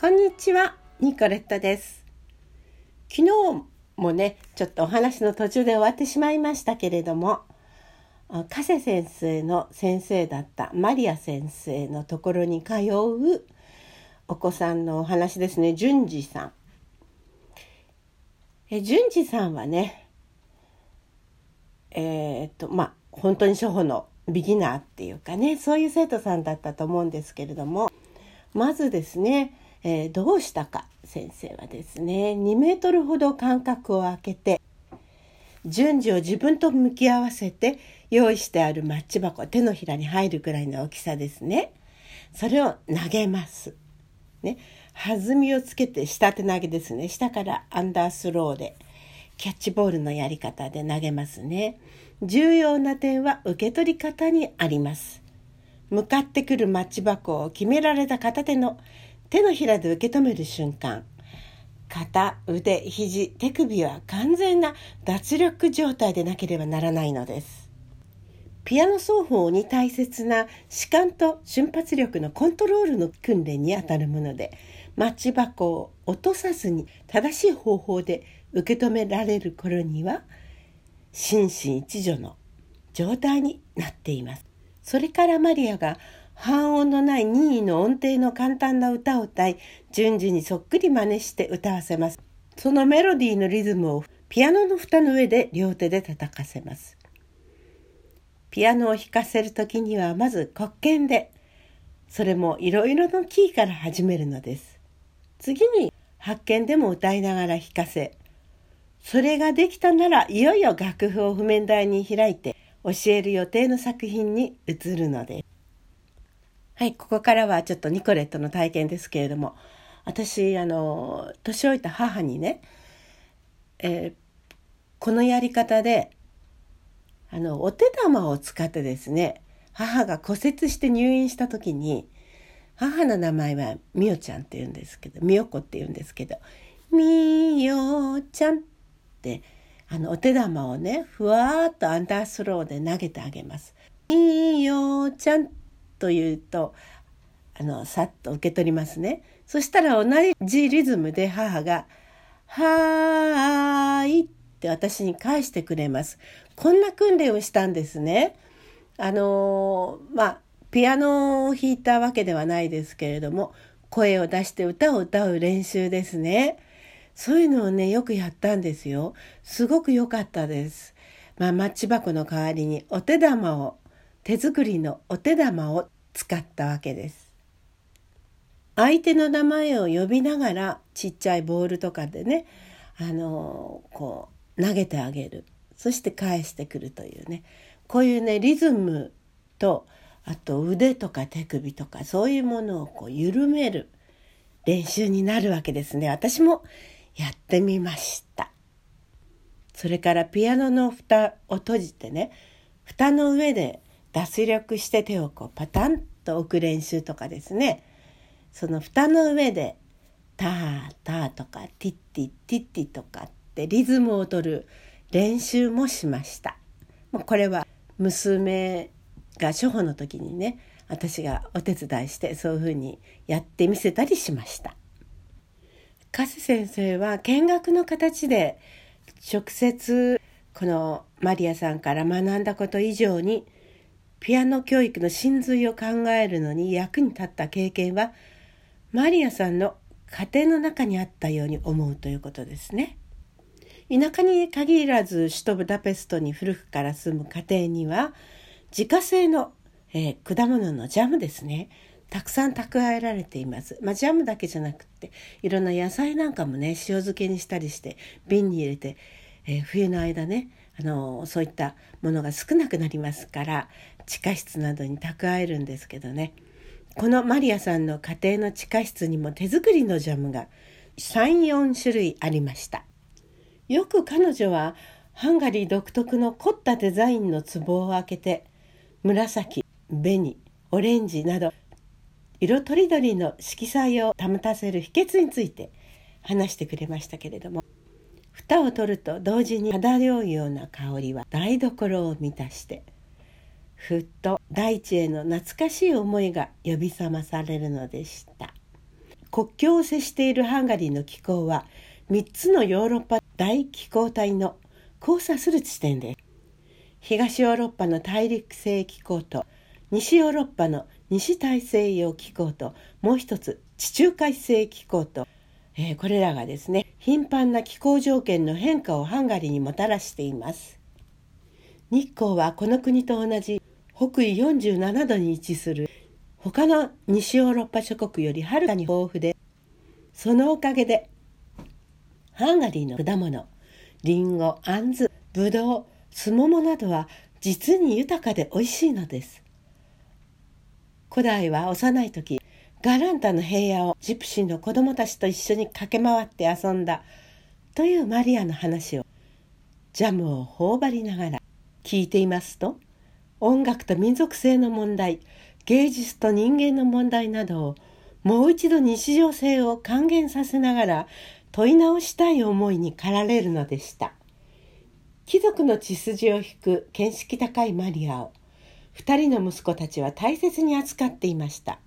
こんにちは、ニコレットです。昨日もね、ちょっとお話の途中で終わってしまいましたけれども、加瀬先生の先生だったマリア先生のところに通うお子さんのお話ですね、順次さん。え順次さんはね、えーっと、まあ、本当に初歩のビギナーっていうかね、そういう生徒さんだったと思うんですけれども、まずですね、えーどうしたか先生はですね2メートルほど間隔を空けて順次を自分と向き合わせて用意してあるマッチ箱手のひらに入るくらいの大きさですね。それを投げます。ね、弾みをつけて下手投げですね。下からアンダースローでキャッチボールのやり方で投げますね。重要な点は受け取り方にあります。向かってくるマッチ箱を決められた片手の手のひらで受け止める瞬間。肩腕肘手首は完全な脱力状態でなければならないのです。ピアノ奏法に大切な視感と瞬発力のコントロールの訓練にあたるものでマッチ箱を落とさずに正しい方法で受け止められる頃には心身一如の状態になっています。それからマリアが半音のない任意の音程の簡単な歌を歌い順次にそっくり真似して歌わせます。そのメロディーのリズムをピアノの蓋の上で両手で叩かせます。ピアノを弾かせる時にはまず黒鍵でそれもいろいろのキーから始めるのです。次に発見でも歌いながら弾かせそれができたならいよいよ楽譜を譜面台に開いて教える予定の作品に移るのです。はい、ここからはちょっとニコレットの体験ですけれども、私、あの、年老いた母にね、えーこのやり方で、あの、お手玉を使ってですね、母が骨折して入院した時に、母の名前はみおちゃんって言うんですけど、みよこって言うんですけど、みよちゃんって、あの、お手玉をね、ふわーっとアンダースローで投げてあげます。みよちゃんと言うとあのさっと受け取りますね。そしたら同じリズムで母が「はーい」って私に返してくれます。こんな訓練をしたんですね。あのまあピアノを弾いたわけではないですけれども声を出して歌を歌う練習ですね。そういうのをねよくやったんですよ。すごく良かったです。まあマッチ箱の代わりにお手玉を手作りのお手玉を使ったわけです。相手の名前を呼びながらちっちゃいボールとかでねあのこう投げてあげる。そして返してくるというね。こういうねリズムとあと腕とか手首とかそういうものをこう緩める練習になるわけですね。私もやってみました。それからピアノの蓋を閉じてね蓋の上で脱力して手をこうパタンと置く練習とかですねその蓋の上で「ターター」とか「ティッティティッティ」とかってリズムを取る練習もしました。もうこれは娘が初歩の時にね私がお手伝いしてそういうふうにやってみせたりしました。加瀬先生は見学の形で直接このマリアさんから学んだこと以上にピアノ教育の真髄を考えるのに役に立った経験はマリアさんの家庭の中にあったように思うということですね。田舎に限らず首都ブダペストに古くから住む家庭には自家製の、えー果物のジャムですねたくさん蓄えられています。まあ、ジャムだけじゃなくっていろんな野菜なんかもね塩漬けにしたりして瓶に入れて、えー冬の間ねあのそういったものが少なくなりますから地下室などに蓄えるんですけどね。このマリアさんの家庭の地下室にも手作りのジャムが34種類ありました。よく彼女はハンガリー独特の凝ったデザインの壺を開けて紫紅オレンジなど色とりどりの色彩を保たせる秘訣について話してくれましたけれども蓋を取ると同時に漂うような香りは台所を満たしてふっと大地への懐かしい思いが呼び覚まされるのでした。国境を接しているハンガリーの気候は3つのヨーロッパ大気候帯の交差する地点です。東ヨーロッパの大陸性気候と西ヨーロッパの西大西洋気候ともう一つ地中海性気候と、えー、これらがですね頻繁な気候条件の変化をハンガリーにもたらしています。日光はこの国と同じ北緯47度に位置する。他の西ヨーロッパ諸国よりはるかに豊富でそのおかげでハンガリーの果物りんごあんずぶどうすももなどは実に豊かでおいしいのです。古代は幼い時ガランタの平野をジプシーの子供たちと一緒に駆け回って遊んだというマリアの話をジャムを頬張りながら聞いていますと音楽と民族性の問題芸術と人間の問題などをもう一度日常性を還元させながら問い直したい思いに駆られるのでした。貴族の血筋を引く見識高いマリアを二人の息子たちは大切に扱っていました。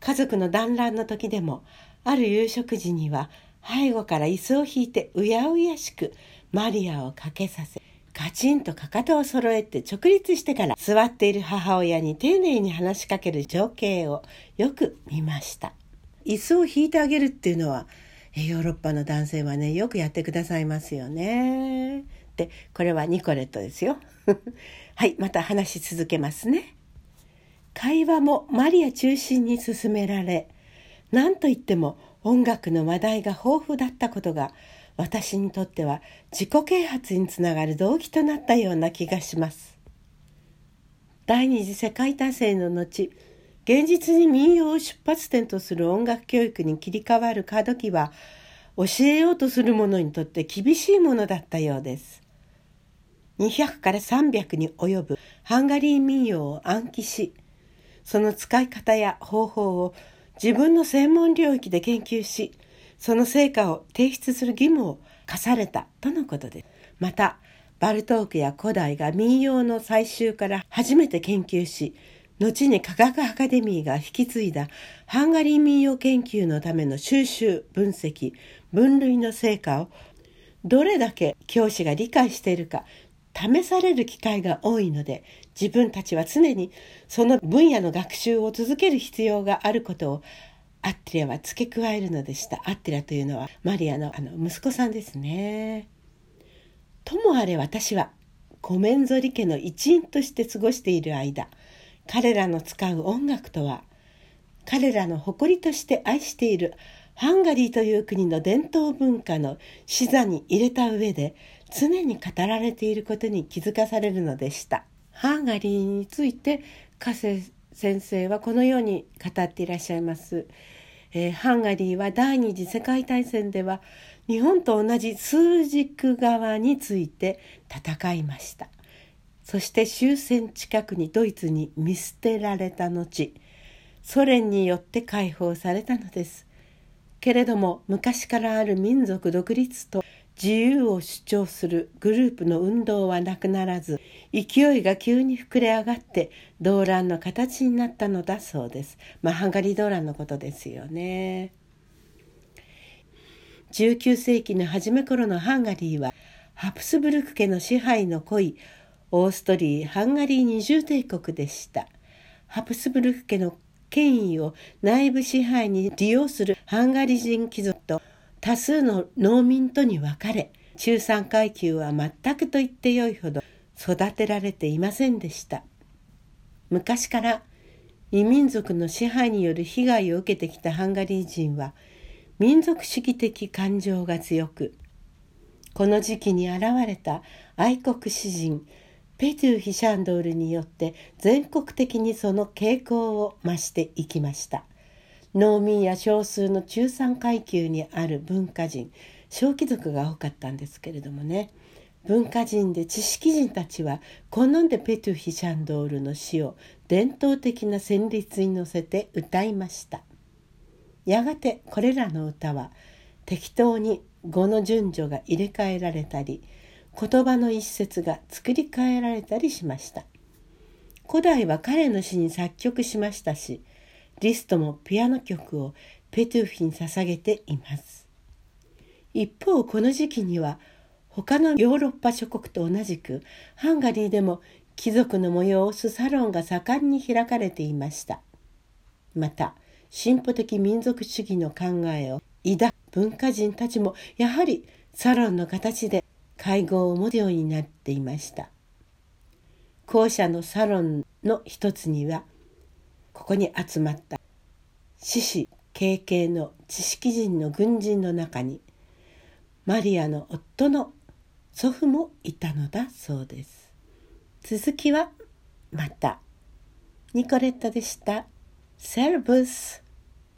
家族の団らんの時でもある夕食時には背後から椅子を引いてうやうやしくマリアをかけさせカチンとかかとを揃えて直立してから座っている母親に丁寧に話しかける情景をよく見ました。椅子を引いてあげるっていうのはヨーロッパの男性はねよくやってくださいますよね。でこれはニコレットですよ。はいまた話し続けますね。会話もマリア中心に進められ何といっても音楽の話題が豊富だったことが私にとっては自己啓発につながる動機となったような気がします。第二次世界大戦の後現実に民謡を出発点とする音楽教育に切り替わる過渡期は教えようとする者にとって厳しいものだったようです。200から300に及ぶハンガリー民謡を暗記しその使い方や方法を自分の専門領域で研究しその成果を提出する義務を課されたとのことです。また、バルトークや古代が民謡の採集から初めて研究し、後に科学アカデミーが引き継いだハンガリー民謡研究のための収集、分析、分類の成果をどれだけ教師が理解しているか試される機会が多いので自分たちは常にその分野の学習を続ける必要があることをアッティラは付け加えるのでした。アッティラというのはマリアのあの息子さんですね。ともあれ私はコメンゾリ家の一員として過ごしている間彼らの使う音楽とは彼らの誇りとして愛しているハンガリーという国の伝統文化の視座に入れた上で常に語られていることに気づかされるのでした。ハンガリーについて加瀬先生はこのように語っていらっしゃいます。えー、ハンガリーは第二次世界大戦では日本と同じ枢軸側について戦いました。そして終戦近くにドイツに見捨てられた後ソ連によって解放されたのです。けれども昔からある民族独立と自由を主張するグループの運動はなくならず勢いが急に膨れ上がって動乱の形になったのだそうです。まあハンガリー動乱のことですよね。19世紀の初め頃のハンガリーはハプスブルク家の支配の濃いオーストリー・ハンガリー二重帝国でした。ハプスブルク家の権威を内部支配に利用するハンガリ人貴族と多数の農民とに分かれ中産階級は全くと言ってよいほど育てられていませんでした。昔から異民族の支配による被害を受けてきたハンガリー人は民族主義的感情が強くこの時期に現れた愛国詩人ペトゥーヒシャンドールによって全国的にその傾向を増していきました。農民や少数の中産階級にある文化人小貴族が多かったんですけれどもね。文化人で知識人たちは好んでペトゥヒシャンドールの詩を伝統的な旋律に乗せて歌いました。やがてこれらの歌は適当に語の順序が入れ替えられたり言葉の一節が作り変えられたりしました。古代は彼の詩に作曲しましたしリストもピアノ曲をペトゥーフィに捧げています。一方この時期には他のヨーロッパ諸国と同じくハンガリーでも貴族の催すサロンが盛んに開かれていました。また進歩的民族主義の考えを抱く文化人たちもやはりサロンの形で会合を持つようになっていました。校舎のサロンの一つにはここに集まった。獅子経験の知識人の軍人の中にマリアの夫の祖父もいたのだそうです。続きはまた。ニコレットでした。セルブス